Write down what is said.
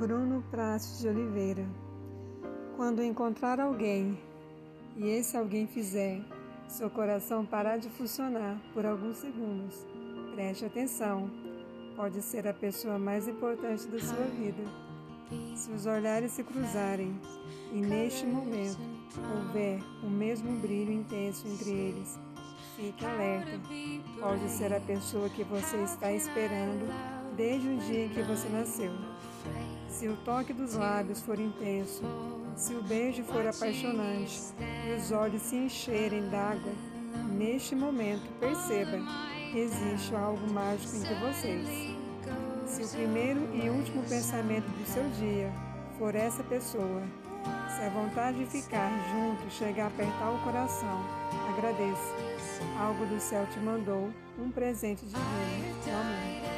Bruno Prates de Oliveira. Quando encontrar alguém e esse alguém fizer seu coração parar de funcionar por alguns segundos, preste atenção. Pode ser a pessoa mais importante da sua vida. Se os olhares se cruzarem e neste momento houver o mesmo brilho intenso entre eles, fique alerta. Pode ser a pessoa que você está esperando desde o dia em que você nasceu. Se o toque dos lábios for intenso, se o beijo for apaixonante e os olhos se encherem d'água, neste momento perceba que existe algo mágico entre vocês. Se o primeiro e último pensamento do seu dia for essa pessoa, se a vontade de ficar junto chegar a apertar o coração, agradeça. Algo do céu te mandou um presente divino, o amor.